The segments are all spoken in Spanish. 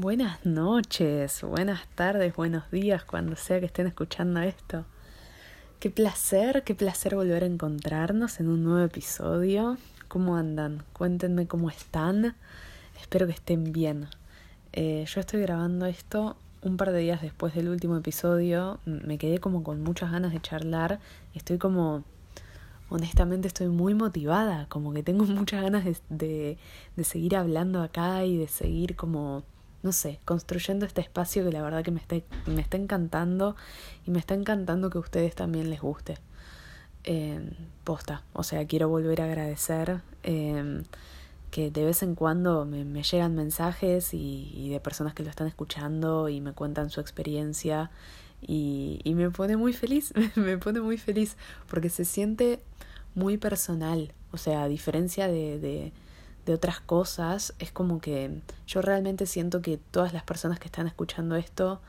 Buenas noches, buenas tardes, buenos días, cuando sea que estén escuchando esto. Qué placer, qué placer volver a encontrarnos en un nuevo episodio. ¿Cómo andan? Cuéntenme cómo están. Espero que estén bien. Eh, yo estoy grabando esto un par de días después del último episodio. Me quedé como con muchas ganas de charlar. Estoy como honestamente estoy muy motivada, como que tengo muchas ganas de, de, de, seguir hablando acá y de seguir como, no sé, construyendo este espacio que la verdad que me está, me está encantando y me está encantando que a ustedes también les guste. Eh, posta, o sea, quiero volver a agradecer eh, que de vez en cuando me, llegan mensajes y, de personas que lo están escuchando y me cuentan su experiencia y, y me pone muy feliz, me pone muy feliz porque se siente muy personal, o sea, a diferencia de, de otras cosas, es como que yo realmente siento que todas las personas que están escuchando esto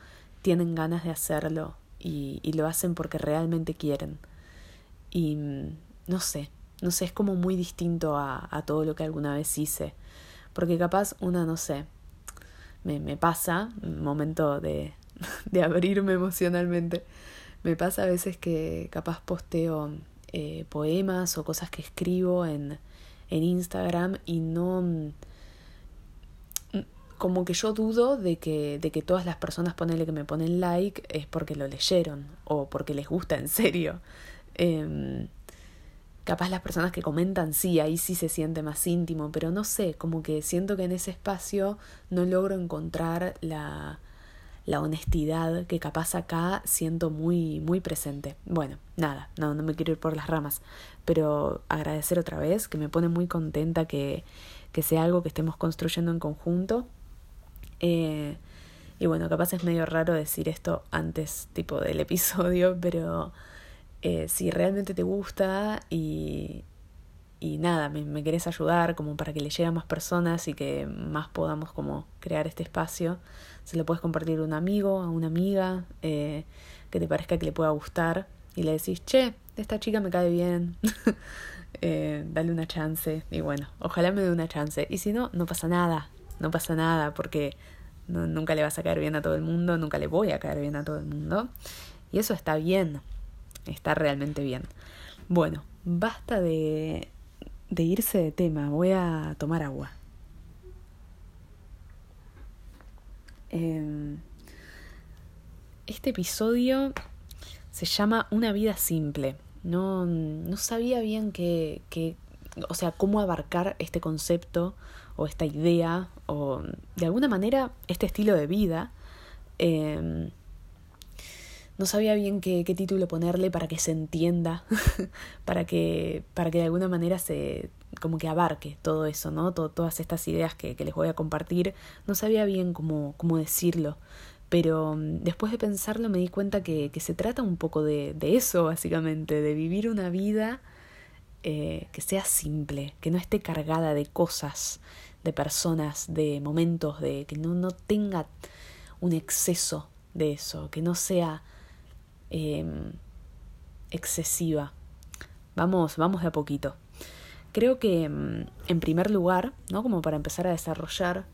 tienen ganas de hacerlo y, lo hacen porque realmente quieren. Y no sé, no sé, es como muy distinto a, a todo lo que alguna vez hice. Porque capaz una, no sé, me, me pasa, momento de, de abrirme emocionalmente, me pasa a veces que capaz posteo eh, poemas o cosas que escribo en, en Instagram y no como que yo dudo de que, de que todas las personas ponele que me ponen like es porque lo leyeron o porque les gusta en serio. Eh, capaz las personas que comentan sí, ahí sí se siente más íntimo, pero no sé, como que siento que en ese espacio no logro encontrar la, la honestidad que capaz acá siento muy, muy presente. Bueno, nada, no, no me quiero ir por las ramas, pero agradecer otra vez, que me pone muy contenta que, que sea algo que estemos construyendo en conjunto. Eh, y bueno, capaz es medio raro decir esto antes tipo del episodio, pero eh, si realmente te gusta y, y nada, me, me, querés ayudar como para que le llegue a más personas y que más podamos como crear este espacio, se lo puedes compartir a un amigo, a una amiga, eh, que te parezca que le pueda gustar y le decís, che, esta chica me cae bien, eh, dale una chance y bueno, ojalá me dé una chance. Y si no, no pasa nada, no pasa nada porque nunca le vas a caer bien a todo el mundo, nunca le voy a caer bien a todo el mundo. Y eso está bien, está realmente bien. Bueno, basta de, de irse de tema, voy a tomar agua. Eh, este episodio se llama Una vida simple. No, no sabía bien qué, qué, o sea, cómo abarcar este concepto o esta idea o de alguna manera este estilo de vida. Eh, no sabía bien qué, título ponerle para que se entienda, para, que, para que de alguna manera se como que abarque todo eso, ¿no? Todo, todas estas ideas que, les voy a compartir. No sabía bien cómo, cómo decirlo, pero después de pensarlo me di cuenta que, que se trata un poco de, de, eso, básicamente, de vivir una vida eh, que sea simple, que no esté cargada de cosas, de personas, de momentos, de que no, no tenga un exceso de eso, que no sea eh, excesiva. Vamos, vamos de a poquito. Creo que, en primer lugar, ¿no? Como para empezar a desarrollar,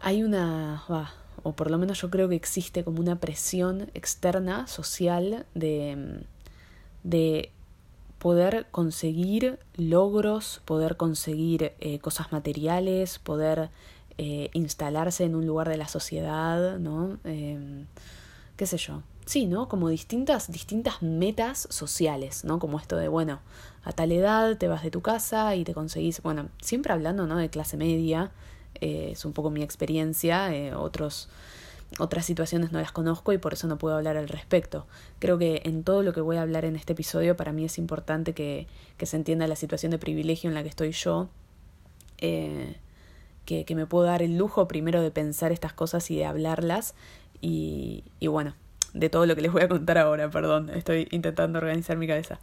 hay una, o por lo menos yo creo que existe como una presión externa, social, de, de poder conseguir logros, poder conseguir eh, cosas materiales, poder eh, instalarse en un lugar de la sociedad, ¿no? Qué sé yo, sí, ¿no? Como distintas, distintas metas sociales, ¿no? Como esto de, bueno, a tal edad te vas de tu casa y te conseguís, bueno, siempre hablando, ¿no? De clase media, eh, es un poco mi experiencia, eh, otros, otras situaciones no las conozco y por eso no puedo hablar al respecto. Creo que en todo lo que voy a hablar en este episodio para mí es importante que, que se entienda la situación de privilegio en la que estoy yo. Eh, que, que me puedo dar el lujo primero de pensar estas cosas y de hablarlas y, y bueno, de todo lo que les voy a contar ahora, perdón, estoy intentando organizar mi cabeza.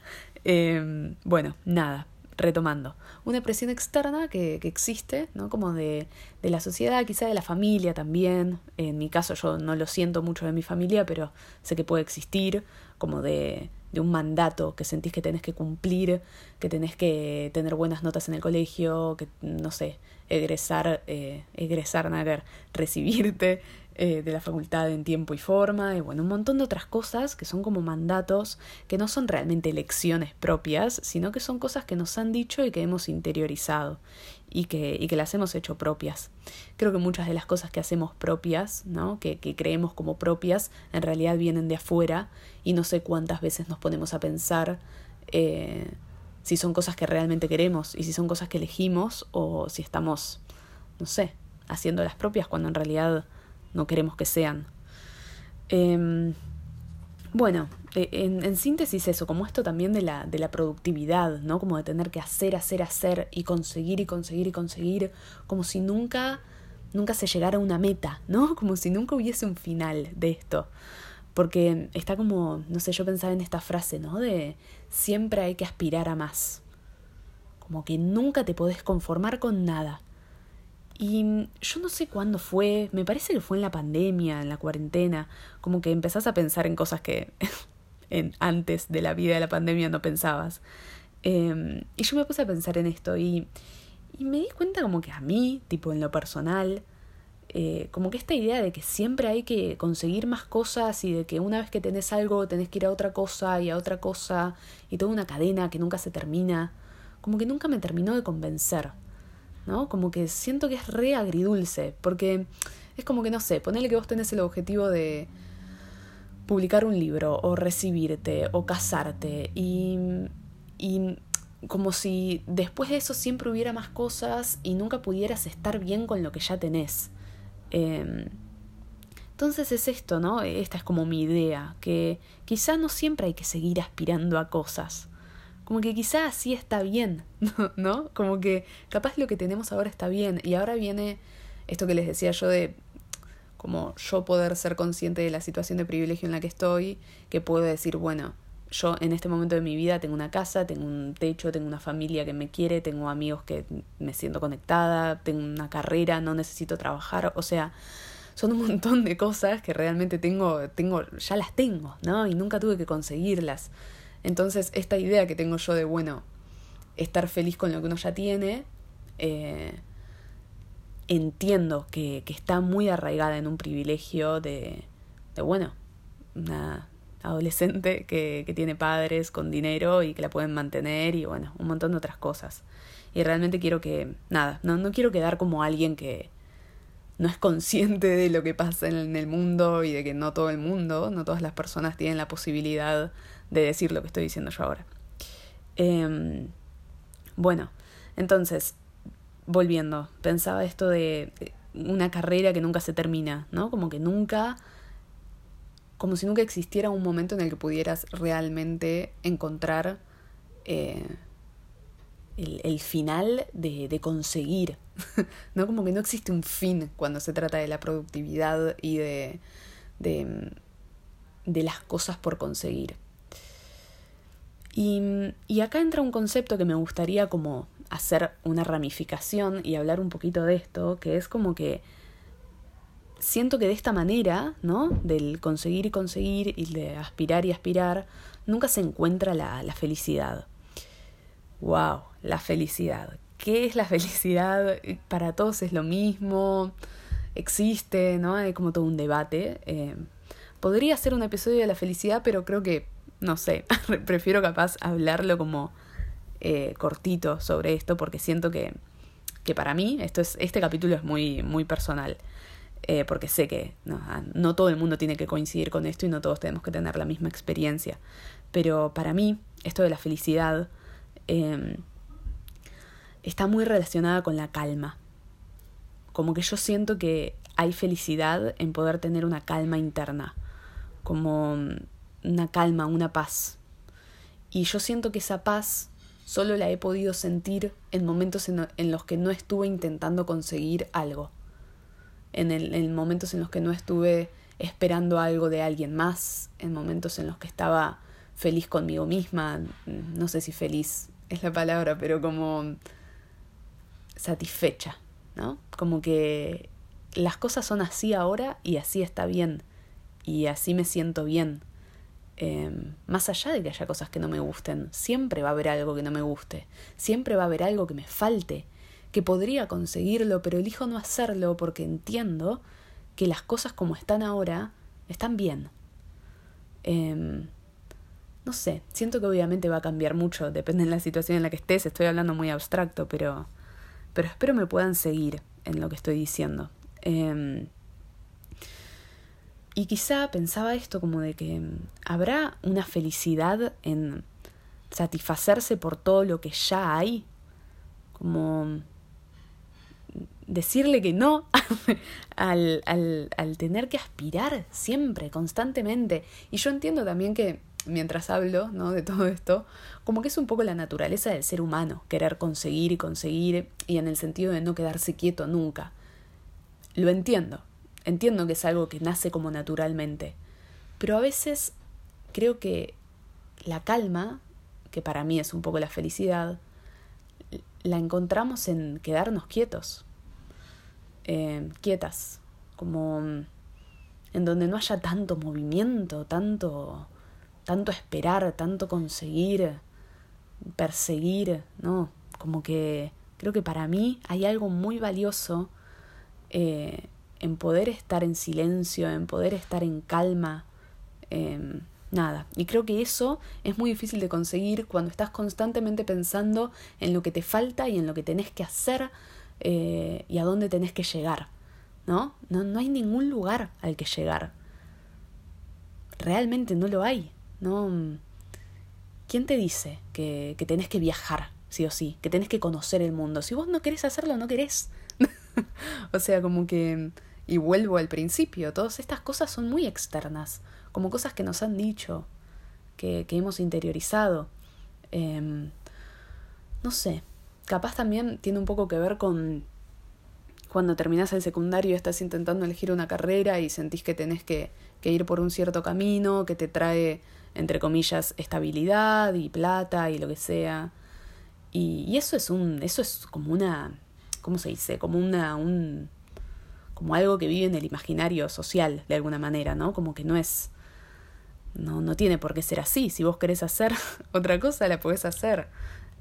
Eh, bueno, nada, retomando. Una presión externa que, que existe, ¿no? Como de, de, la sociedad, quizá de la familia también. En mi caso yo no lo siento mucho de mi familia, pero sé que puede existir, como de, de un mandato que sentís que tenés que cumplir, que tenés que tener buenas notas en el colegio, que no sé, egresar, eh, egresar, nada, recibirte eh, de la facultad en tiempo y forma, y bueno, un montón de otras cosas que son como mandatos, que no son realmente elecciones propias, sino que son cosas que nos han dicho y que hemos interiorizado y que, y que las hemos hecho propias. Creo que muchas de las cosas que hacemos propias, ¿no? que, que creemos como propias, en realidad vienen de afuera y no sé cuántas veces nos ponemos a pensar eh, si son cosas que realmente queremos y si son cosas que elegimos o si estamos, no sé, haciendo las propias cuando en realidad no queremos que sean. Em, bueno, e, en, en, síntesis eso, como esto también de la, de la productividad, ¿no? Como de tener que hacer, hacer, hacer y conseguir y conseguir y conseguir, como si nunca, nunca se llegara a una meta, ¿no? Como si nunca hubiese un final de esto. Porque está como, no sé, yo pensaba en esta frase, ¿no? De siempre hay que aspirar a más. Como que nunca te podés conformar con nada. Y yo no sé cuándo fue, me parece que fue en la pandemia, en la cuarentena, como que empezás a pensar en cosas que antes de la vida de la pandemia no pensabas. Em, y yo me puse a pensar en esto y, y me di cuenta como que a mí, tipo en lo personal, eh, como que esta idea de que siempre hay que conseguir más cosas y de que una vez que tenés algo tenés que ir a otra cosa y a otra cosa y toda una cadena que nunca se termina, como que nunca me terminó de convencer. ¿No? Como que siento que es re agridulce, porque es como que, no sé, ponele que vos tenés el objetivo de publicar un libro o recibirte o casarte y, y como si después de eso siempre hubiera más cosas y nunca pudieras estar bien con lo que ya tenés. Em, entonces es esto, ¿no? Esta es como mi idea, que quizá no siempre hay que seguir aspirando a cosas como que quizás así está bien, ¿no? Como que capaz lo que tenemos ahora está bien y ahora viene esto que les decía yo de como yo poder ser consciente de la situación de privilegio en la que estoy, que puedo decir, bueno, yo en este momento de mi vida tengo una casa, tengo un techo, tengo una familia que me quiere, tengo amigos que me siento conectada, tengo una carrera, no necesito trabajar, o sea, son un montón de cosas que realmente tengo, tengo, ya las tengo, ¿no? Y nunca tuve que conseguirlas. Entonces, esta idea que tengo yo de, bueno, estar feliz con lo que uno ya tiene, eh, entiendo que, que, está muy arraigada en un privilegio de, de bueno, una adolescente que, que, tiene padres con dinero y que la pueden mantener y bueno, un montón de otras cosas. Y realmente quiero que, nada, no, no quiero quedar como alguien que no es consciente de lo que pasa en el mundo y de que no todo el mundo, no todas las personas tienen la posibilidad de decir lo que estoy diciendo yo ahora. Eh, bueno, entonces, volviendo, pensaba esto de una carrera que nunca se termina, ¿no? Como que nunca, como si nunca existiera un momento en el que pudieras realmente encontrar eh, el, el, final de, de conseguir, ¿no? Como que no existe un fin cuando se trata de la productividad y de, de, de las cosas por conseguir. Y, y acá entra un concepto que me gustaría como hacer una ramificación y hablar un poquito de esto, que es como que siento que de esta manera, ¿no? Del conseguir y conseguir y de aspirar y aspirar, nunca se encuentra la, la felicidad. ¡Wow! La felicidad. ¿Qué es la felicidad? Para todos es lo mismo, existe, ¿no? Hay como todo un debate. Eh, podría ser un episodio de la felicidad, pero creo que no sé, prefiero capaz hablarlo como eh, cortito sobre esto porque siento que, que para mí esto es, este capítulo es muy, muy personal. Eh, porque sé que no, ah, no, todo el mundo tiene que coincidir con esto y no todos tenemos que tener la misma experiencia. Pero para mí, esto de la felicidad eh, está muy relacionada con la calma. Como que yo siento que hay felicidad en poder tener una calma interna. Como una calma, una paz. Y yo siento que esa paz solo la he podido sentir en momentos en, los que no estuve intentando conseguir algo. En, el, en momentos en los que no estuve esperando algo de alguien más, en momentos en los que estaba feliz conmigo misma, no sé si feliz es la palabra, pero como satisfecha, ¿no? Como que las cosas son así ahora y así está bien, y así me siento bien, Em, más allá de que haya cosas que no me gusten, siempre va a haber algo que no me guste, siempre va a haber algo que me falte, que podría conseguirlo, pero elijo no hacerlo porque entiendo que las cosas como están ahora están bien. Em, no sé, siento que obviamente va a cambiar mucho, depende de la situación en la que estés, estoy hablando muy abstracto, pero, pero espero me puedan seguir en lo que estoy diciendo. Em, y quizá pensaba esto como de que em, habrá una felicidad en satisfacerse por todo lo que ya hay, como decirle que no al, al, al tener que aspirar siempre, constantemente. Y yo entiendo también que mientras hablo ¿no? de todo esto, como que es un poco la naturaleza del ser humano, querer conseguir y conseguir, y en el sentido de no quedarse quieto nunca. Lo entiendo, entiendo que es algo que nace como naturalmente, pero a veces creo que la calma, que para mí es un poco la felicidad, la encontramos en quedarnos quietos, eh, quietas, como en donde no haya tanto movimiento, tanto, tanto esperar, tanto conseguir, perseguir, ¿no? Como que creo que para mí hay algo muy valioso eh, en poder estar en silencio, en poder estar en calma, eh, nada. Y creo que eso es muy difícil de conseguir cuando estás constantemente pensando en lo que te falta y en lo que tenés que hacer eh, y a dónde tenés que llegar, ¿no? ¿no? No hay ningún lugar al que llegar. Realmente no lo hay, ¿no? ¿Quién te dice que, que tenés que viajar, sí o sí? Que tenés que conocer el mundo. Si vos no querés hacerlo, no querés. o sea, como que... Y vuelvo al principio, todas estas cosas son muy externas, como cosas que nos han dicho, que, que hemos interiorizado. Eh, no sé, capaz también tiene un poco que ver con cuando terminas el secundario estás intentando elegir una carrera y sentís que tenés que, que ir por un cierto camino que te trae, entre comillas, estabilidad y plata y lo que sea. Y, y eso es un, eso es como una, ¿cómo se dice? Como una, un, como algo que vive en el imaginario social, de alguna manera, ¿no? Como que no es, no, no tiene por qué ser así. Si vos querés hacer otra cosa, la podés hacer.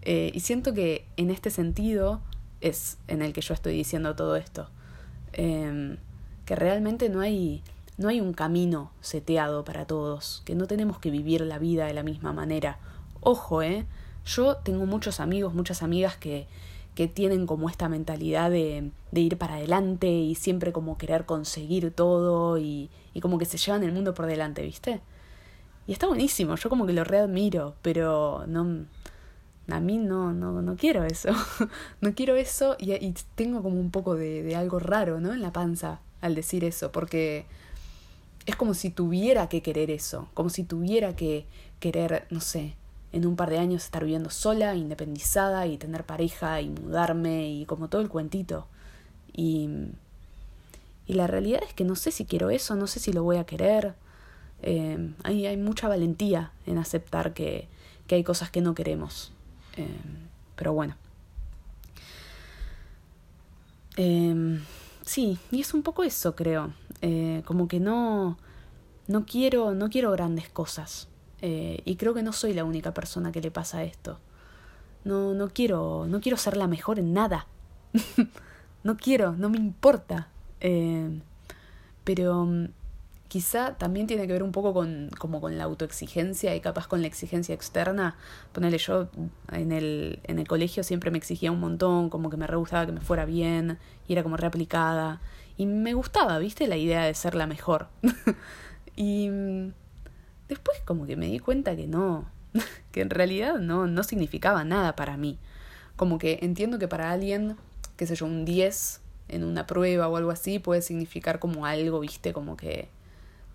Eh, y siento que en este sentido es en el que yo estoy diciendo todo esto. Eh, que realmente no hay, no hay un camino seteado para todos, que no tenemos que vivir la vida de la misma manera. Ojo, ¿eh? Yo tengo muchos amigos, muchas amigas que, que tienen como esta mentalidad de, de, ir para adelante y siempre como querer conseguir todo y, y como que se llevan el mundo por delante, ¿viste? Y está buenísimo, yo como que lo readmiro, pero no, a mí no, no, no quiero eso, no quiero eso y, y, tengo como un poco de, de algo raro, ¿no? En la panza al decir eso, porque es como si tuviera que querer eso, como si tuviera que querer, no sé, en un par de años estar viviendo sola, independizada y tener pareja y mudarme y como todo el cuentito. Y, y la realidad es que no sé si quiero eso, no sé si lo voy a querer. Eh, hay, hay mucha valentía en aceptar que, que hay cosas que no queremos. Eh, pero bueno. Eh, sí, y es un poco eso, creo. Eh, como que no, no quiero, no quiero grandes cosas. Eh, y creo que no soy la única persona que le pasa esto. No, no quiero, no quiero ser la mejor en nada. no quiero, no me importa. Eh, pero quizá también tiene que ver un poco con, como con la autoexigencia y capaz con la exigencia externa. Ponele yo en el, en el colegio siempre me exigía un montón, como que me re gustaba que me fuera bien, y era como reaplicada. Y me gustaba, viste, la idea de ser la mejor. y después como que me di cuenta que no, que en realidad no, no significaba nada para mí. Como que entiendo que para alguien, qué sé yo, un 10 en una prueba o algo así puede significar como algo, viste, como que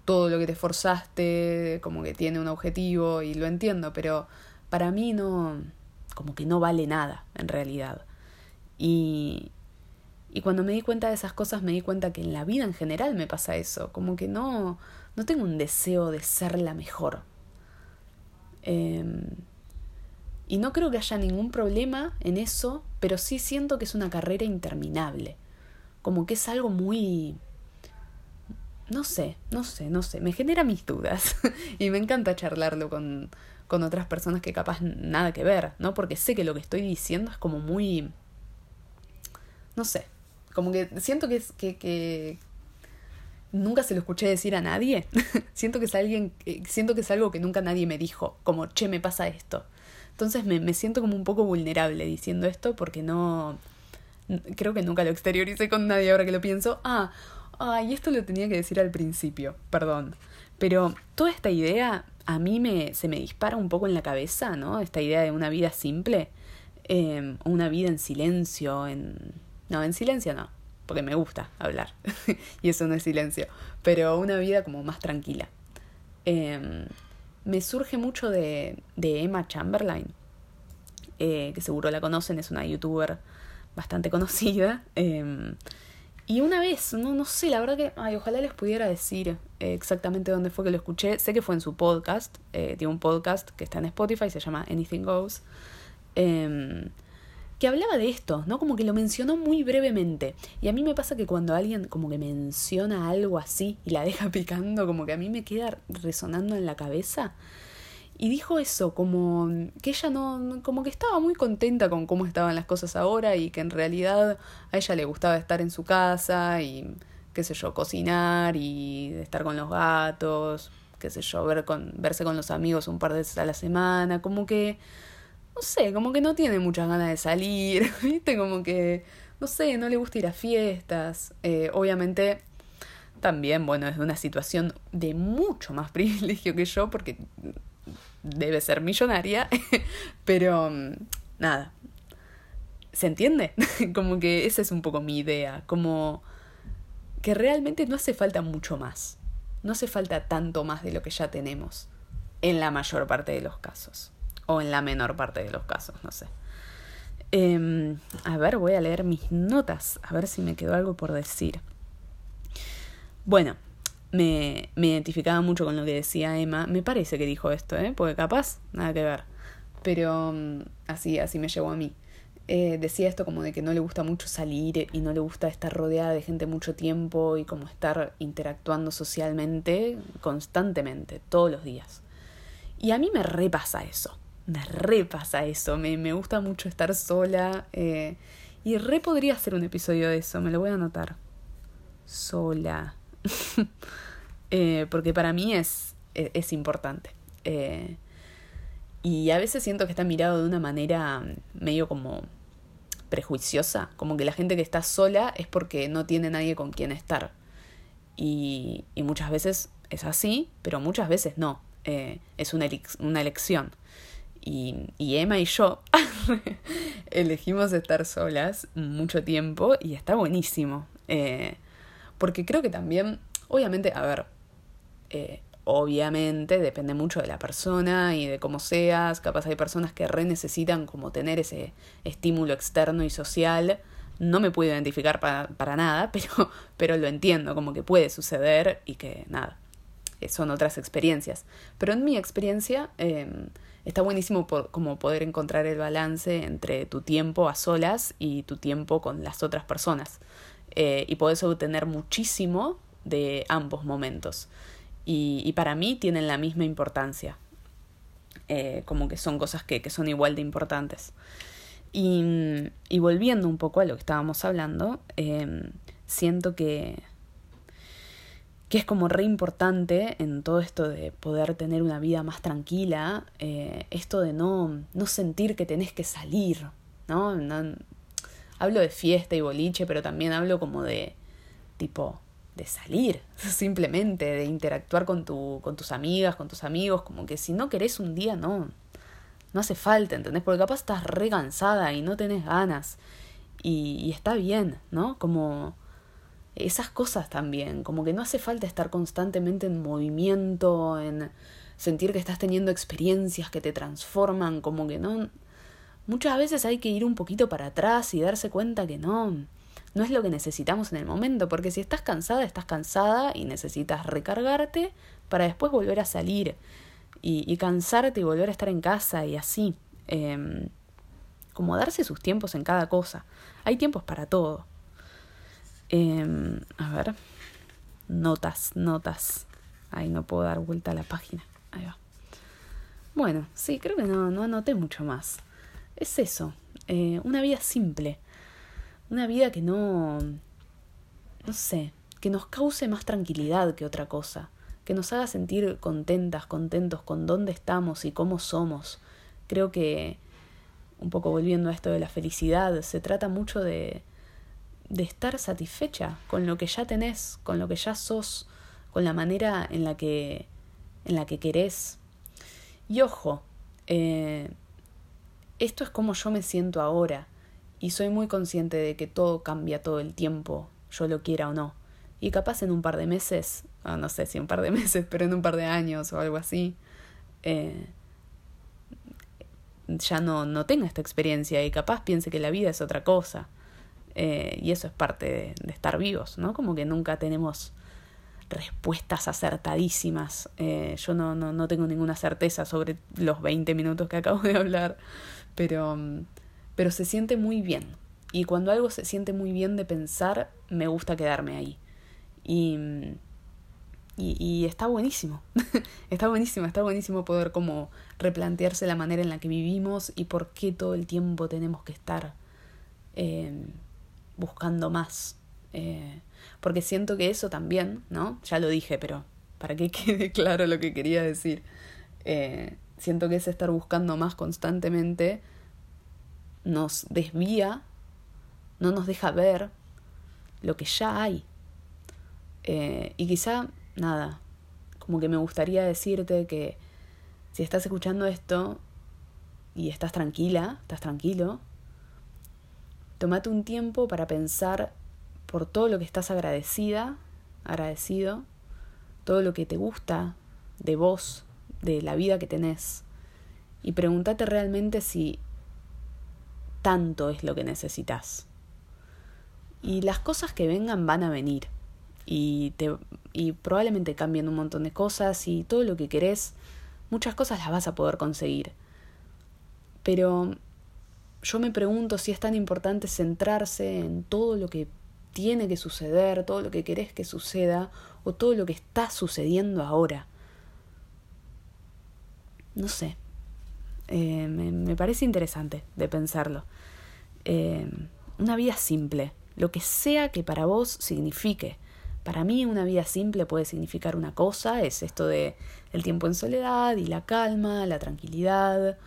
todo lo que te esforzaste, como que tiene un objetivo y lo entiendo, pero para mí no, como que no vale nada en realidad. Y, y cuando me di cuenta de esas cosas me di cuenta que en la vida en general me pasa eso, como que no, no tengo un deseo de ser la mejor. Eh, y no creo que haya ningún problema en eso, pero sí siento que es una carrera interminable, como que es algo muy no sé, no sé, no sé, me genera mis dudas y me encanta charlarlo con, con otras personas que capaz nada que ver, ¿no? Porque sé que lo que estoy diciendo es como muy... no sé, como que siento que, que nunca se lo escuché decir a nadie. siento que es alguien, eh, siento que es algo que nunca nadie me dijo, como, che, me pasa esto. Entonces me, me siento como un poco vulnerable diciendo esto porque no, creo que nunca lo exterioricé con nadie ahora que lo pienso. Ah, ay, esto lo tenía que decir al principio, perdón. Pero toda esta idea a mí me, se me dispara un poco en la cabeza, ¿no? Esta idea de una vida simple, eh, una vida en silencio, en... No, en silencio no, porque me gusta hablar, y eso no es silencio, pero una vida como más tranquila. Eh, me surge mucho de, de Emma Chamberlain, eh, que seguro la conocen, es una youtuber bastante conocida. Eh, y una vez, no, no sé, la verdad que, ay, ojalá les pudiera decir eh, exactamente dónde fue que lo escuché. Sé que fue en su podcast, eh, tiene un podcast que está en Spotify, se llama Anything Goes, eh, hablaba de esto, ¿no? Como que lo mencionó muy brevemente. Y a mí me pasa que cuando alguien como que menciona algo así y la deja picando, como que a mí me queda resonando en la cabeza. Y dijo eso, como que ella no, como que estaba muy contenta con cómo estaban las cosas ahora y que en realidad a ella le gustaba estar en su casa y, qué sé yo, cocinar y estar con los gatos, qué sé yo, ver con, verse con los amigos un par de veces a la semana, como que, no sé, como que no tiene muchas ganas de salir, ¿viste? Como que, no sé, no le gusta ir a fiestas. Eh, obviamente, también, bueno, es de una situación de mucho más privilegio que yo porque debe ser millonaria, pero mm, nada. ¿Se entiende? como que esa es un poco mi idea, como que realmente no hace falta mucho más. No hace falta tanto más de lo que ya tenemos en la mayor parte de los casos. O en la menor parte de los casos, no sé. Eh, a ver, voy a leer mis notas, a ver si me quedó algo por decir. Bueno, me, me identificaba mucho con lo que decía Emma. Me parece que dijo esto, ¿eh? Porque capaz, nada que ver. Pero mm, así, así me llegó a mí. Eh, decía esto como de que no le gusta mucho salir y no le gusta estar rodeada de gente mucho tiempo y como estar interactuando socialmente constantemente, todos los días. Y a mí me repasa eso, me repasa eso, me, me gusta mucho estar sola eh, y re podría hacer un episodio de eso, me lo voy a anotar. Sola. Eh, porque para mí es, e, es, importante. Eh, y a veces siento que está mirado de una manera medio como prejuiciosa, como que la gente que está sola es porque no tiene nadie con quien estar. Y, y muchas veces es así, pero muchas veces no. Eh, es una, una elección. Y, y, Emma y yo elegimos estar solas mucho tiempo y está buenísimo. Eh, porque creo que también, obviamente, a ver, eh, obviamente depende mucho de la persona y de cómo seas. Capaz hay personas que re necesitan como tener ese estímulo externo y social. No me puedo identificar para, para nada, pero, pero lo entiendo, como que puede suceder y que nada, son otras experiencias. Pero en mi experiencia eh, está buenísimo por, como poder encontrar el balance entre tu tiempo a solas y tu tiempo con las otras personas. Eh, y podés obtener muchísimo de ambos momentos y, y para mí tienen la misma importancia. Eh, como que son cosas que, que son igual de importantes. Y, y, volviendo un poco a lo que estábamos hablando, eh, siento que, que es como re importante en todo esto de poder tener una vida más tranquila, eh, esto de no, no sentir que tenés que salir, ¿no? ¿no? Hablo de fiesta y boliche, pero también hablo como de tipo de salir, simplemente, de interactuar con, tu, con tus amigas, con tus amigos, como que si no querés un día, no, no hace falta, ¿entendés? Porque capaz estás re cansada y no tenés ganas. Y, y está bien, ¿no? Como esas cosas también, como que no hace falta estar constantemente en movimiento, en sentir que estás teniendo experiencias que te transforman, como que no... Muchas veces hay que ir un poquito para atrás y darse cuenta que no, no es lo que necesitamos en el momento, porque si estás cansada, estás cansada y necesitas recargarte para después volver a salir y, y cansarte y volver a estar en casa y así. Eh, como darse sus tiempos en cada cosa. Hay tiempos para todo. Eh, a ver. Notas, notas. Ahí no puedo dar vuelta a la página. Ahí va. Bueno, sí, creo que no, no anoté mucho más. Es eso. Eh, una vida simple una vida que no, no sé, que nos cause más tranquilidad que otra cosa, que nos haga sentir contentas, contentos con dónde estamos y cómo somos. Creo que, un poco volviendo a esto de la felicidad, se trata mucho de, de estar satisfecha con lo que ya tenés, con lo que ya sos, con la manera en la que, en la que querés. Y ojo, eh, esto es como yo me siento ahora y soy muy consciente de que todo cambia todo el tiempo, yo lo quiera o no. Y capaz en un par de meses, no sé si un par de meses, pero en un par de años o algo así, eh, ya no, no tenga esta experiencia y capaz piense que la vida es otra cosa. Eh, y eso es parte de, estar vivos, ¿no? Como que nunca tenemos respuestas acertadísimas. Eh, yo no, no, no, tengo ninguna certeza sobre los 20 minutos que acabo de hablar, pero, pero se siente muy bien. Y cuando algo se siente muy bien de pensar, me gusta quedarme ahí. Y, y, y está buenísimo. está buenísimo, está buenísimo poder como replantearse la manera en la que vivimos y por qué todo el tiempo tenemos que estar. Eh, buscando más. Eh, porque siento que eso también, ¿no? Ya lo dije, pero para que quede claro lo que quería decir. Eh, siento que ese estar buscando más constantemente nos desvía, no nos deja ver lo que ya hay. Eh, y quizá, nada, como que me gustaría decirte que si estás escuchando esto y estás tranquila, estás tranquilo, Tómate un tiempo para pensar por todo lo que estás agradecida, agradecido, todo lo que te gusta de vos, de la vida que tenés. Y pregúntate realmente si tanto es lo que necesitas. Y las cosas que vengan van a venir. Y, te, y probablemente cambien un montón de cosas y todo lo que querés, muchas cosas las vas a poder conseguir. Pero yo me pregunto si es tan importante centrarse en todo lo que tiene que suceder, todo lo que querés que suceda o todo lo que está sucediendo ahora. No sé. Eh, me, parece interesante de pensarlo. Eh, una vida simple, lo que sea que para vos signifique. Para mí una vida simple puede significar una cosa, es esto de el tiempo en soledad y la calma, la tranquilidad,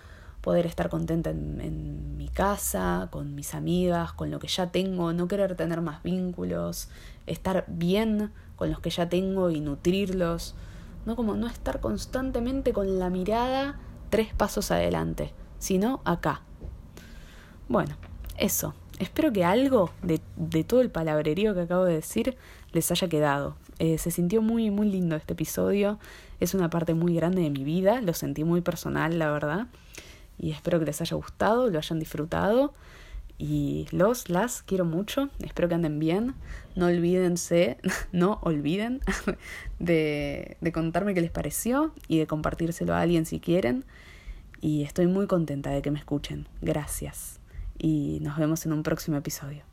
poder estar contenta en, mi casa, con mis amigas, con lo que ya tengo, no querer tener más vínculos, estar bien con los que ya tengo y nutrirlos, no como no estar constantemente con la mirada tres pasos adelante, sino acá. Bueno, eso. Espero que algo de, de todo el palabrerío que acabo de decir les haya quedado. Eh, se sintió muy, muy lindo este episodio. Es una parte muy grande de mi vida. Lo sentí muy personal, la verdad y espero que les haya gustado, lo hayan disfrutado. Y los, las quiero mucho, espero que anden bien, no olvídense, no olviden de, de contarme qué les pareció y de compartírselo a alguien si quieren. Y estoy muy contenta de que me escuchen, gracias. Y nos vemos en un próximo episodio.